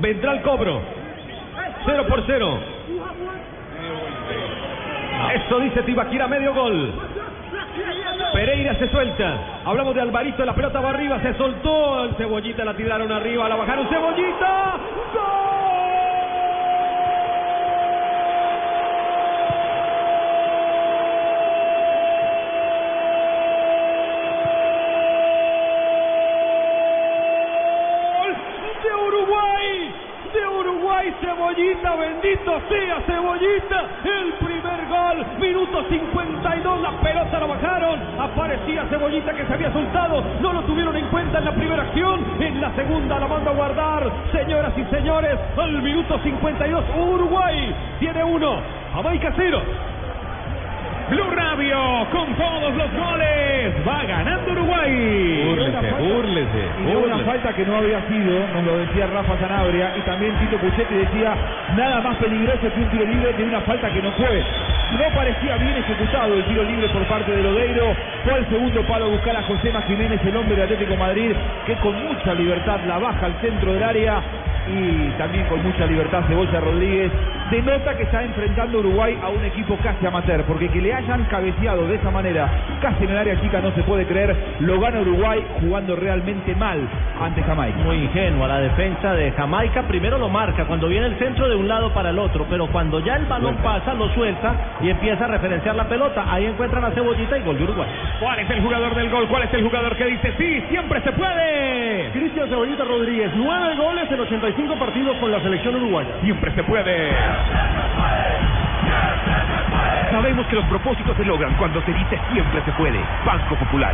Vendrá el cobro. 0 por 0. Eso dice Tibaquira, medio gol. Pereira se suelta. Hablamos de Alvarito, la pelota va arriba, se soltó. El Cebollita la tiraron arriba, la bajaron. Cebollita. ¡Gol de Uruguay! De Uruguay, Cebollita, bendito sea Cebollita. El primer gol, minuto 52, la pelota la bajaron. Aparecía Cebollita que se había soltado. No lo tuvieron en cuenta en la primera acción. En la segunda la manda a guardar. Señoras y señores, al minuto 52, Uruguay tiene uno. Jamaica cero. Blue Radio con todos los goles. De una falta que no había sido, nos lo decía Rafa Sanabria, y también Tito Puchetti decía, nada más peligroso que un tiro libre de una falta que no fue. No parecía bien ejecutado el tiro libre por parte de Lodeiro. Fue el segundo palo a buscar a José Jiménez, el hombre de Atlético Madrid, que con mucha libertad la baja al centro del área y también con mucha libertad Cebolla Rodríguez. Denota que está enfrentando Uruguay a un equipo casi amateur, porque que le hayan cabeceado de esa manera, casi en el área chica, no se puede creer. Lo gana Uruguay jugando realmente mal ante Jamaica. Muy ingenua la defensa de Jamaica. Primero lo marca cuando viene el centro de un lado para el otro, pero cuando ya el balón pasa, lo suelta y empieza a referenciar la pelota. Ahí encuentran a Cebollita y gol de Uruguay. ¿Cuál es el jugador del gol? ¿Cuál es el jugador que dice sí, siempre se puede? Cristian Cebollita Rodríguez, nueve goles en 85 partidos con la selección uruguaya. Siempre se puede. Sabemos que los propósitos se logran cuando se dice siempre se puede. Banco Popular.